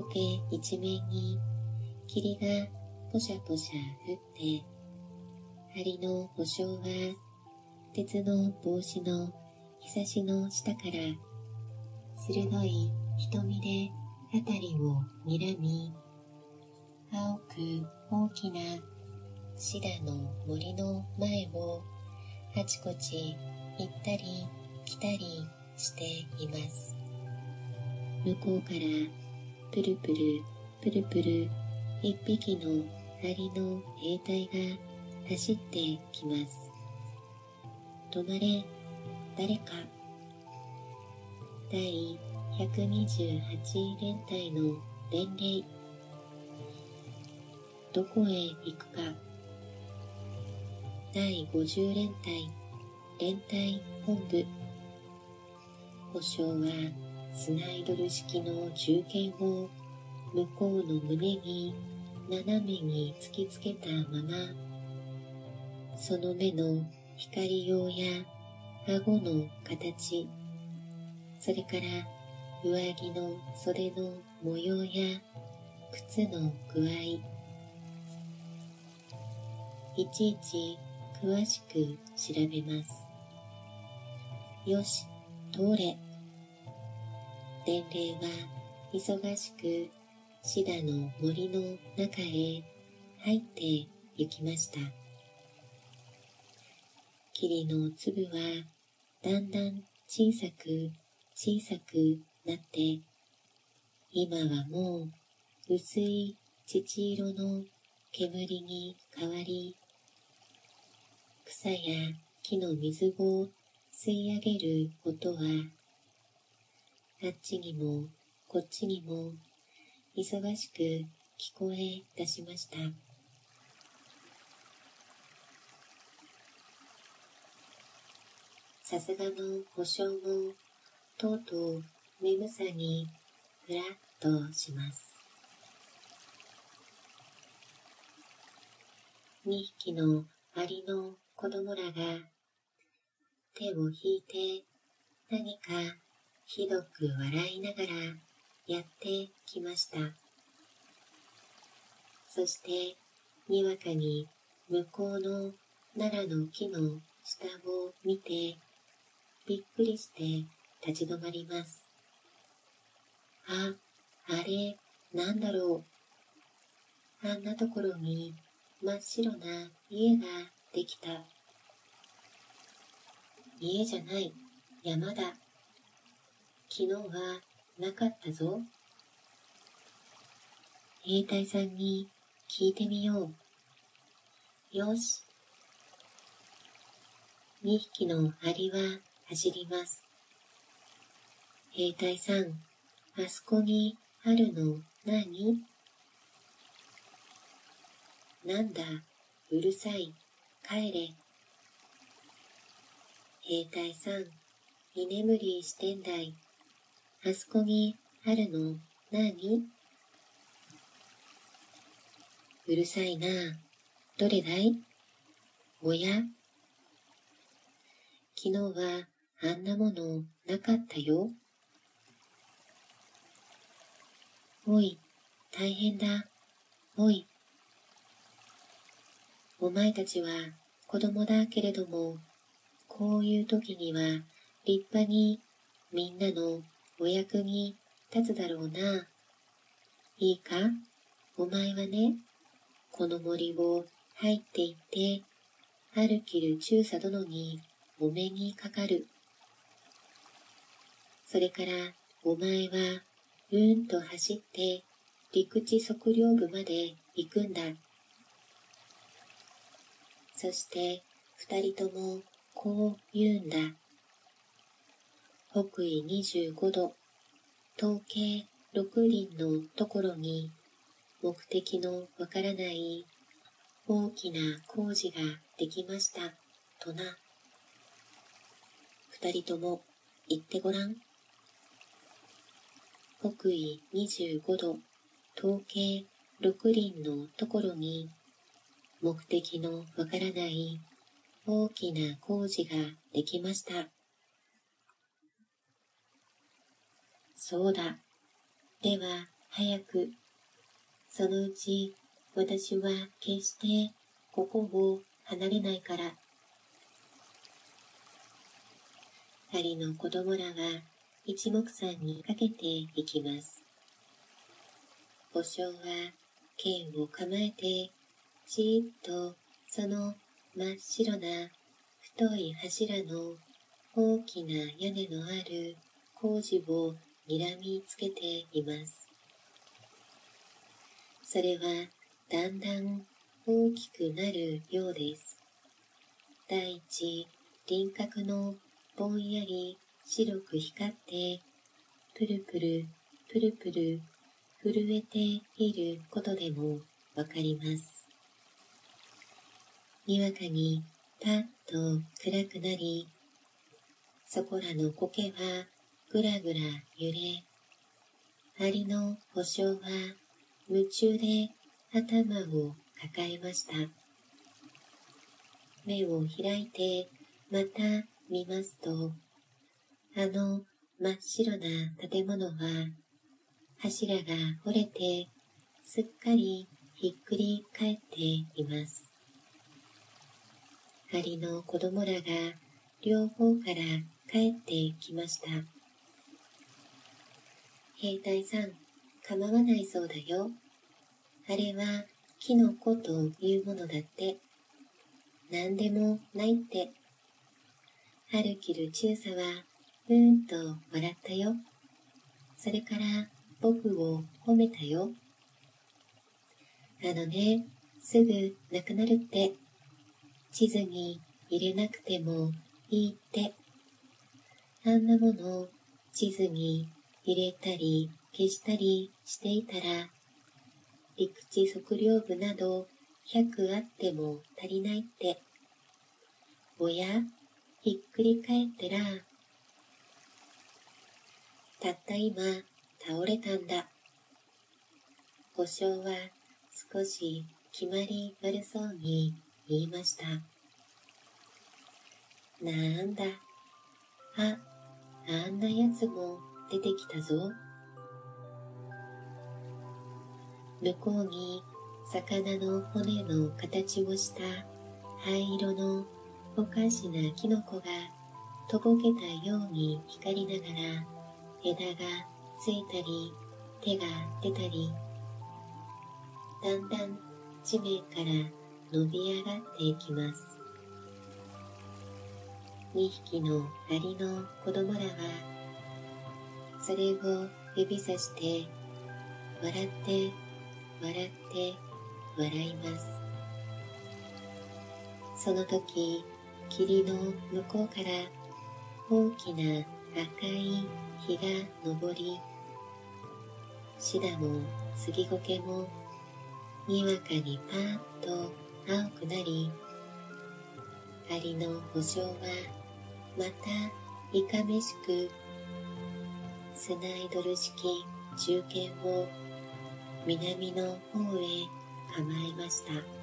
苔一面に霧がぽしゃぽしゃ降って、針の保証は鉄の帽子の日差しの下から鋭い瞳で辺りを睨み、青く大きなシダの森の前をあちこち行ったり来たりしています。向こうからプルプルプルプル一匹の針の兵隊が走ってきます。止まれ、誰か。第128連隊の伝令。どこへ行くか。第50連隊連隊本部。保証はスナイドル式の銃剣を向こうの胸に斜めに突きつけたまま、その目の光用や顎の形、それから上着の袖の模様や靴の具合、いちいち詳しく調べます。よし、通れ。伝令は忙しくシダの森の中へ入って行きました。霧の粒はだんだん小さく小さくなって、今はもう薄い乳色の煙に変わり、草や木の水を吸い上げる音は、あっちにもこっちにも忙しく聞こえ出しました。さすがの保証もとうとう眠さにふらっとします。二匹のアリの子供らが手を引いて何かひどく笑いながらやってきました。そして、にわかに向こうの奈良の木の下を見て、びっくりして立ち止まります。あ、あれ、なんだろう。あんなところに真っ白な家ができた。家じゃない、山だ。昨日はなかったぞ。兵隊さんに聞いてみよう。よし。二匹のアリは走ります。兵隊さん、あそこにあるの何？なんだ、うるさい、帰れ。兵隊さん、居眠りしてんだい。あそこにあるの？何？うるさいな。どれだい？おや？昨日はあんなものなかったよ。おい、大変だ。おい。お前たちは子供だけれども、こういう時には立派にみんなのお役に立つだろうな。いいか？お前はね、この森を入っていって、歩きる中佐殿にお目にかかる。それからお前はうんと走って陸地測量部まで行くんだ。そして二人ともこう言うんだ。北緯25度、統計6輪のところに目的のわからない大きな工事ができました、とな。二人とも言ってごらん。北緯25度、統計6輪のところに目的のわからない大きな工事ができました。そうだ。では、早く。そのうち私は決してここを離れないから。針の子供らは一目散にかけていきます。保証は剣を構えて、じーっとその真っ白な太い柱の大きな屋根のある工事を睨みつけています。それはだんだん大きくなるようです。第一輪郭のぼんやり白く光って、プルプル、プルプル、震えていることでもわかります。にわかにパッと暗くなり、そこらの苔はぐらぐら揺れ、針の保証は夢中で頭を抱えました。目を開いてまた見ますと、あの真っ白な建物は柱が折れてすっかりひっくり返っています。針の子供らが両方から帰ってきました。兵隊さん、構わないそうだよ。あれはキノコというものだって。何でもないって。ハルキル中佐は、うーんと笑ったよ。それから僕を褒めたよ。あのね、すぐなくなるって。地図に入れなくてもいいって。あんなもの地図に入れたり消したりしていたら、陸地測量部など100あっても足りないって。おやひっくり返ったら、たった今倒れたんだ。保証は少し決まり悪そうに言いました。なんだ。あ、あんなやつも出てきたぞ。向こうに魚の骨の形をした灰色のおかしなキノコがとぼけたように光りながら枝がついたり手が出たりだんだん地面から伸び上がっていきます2匹のアリの子供らはそれを指さして笑って笑って笑います。その時霧の向こうから大きな赤い日が昇り、シダも杉苔もにわかにパーッと青くなり、アリの保証はまたいかめしくスナイドル式中堅を南の方へ構えました。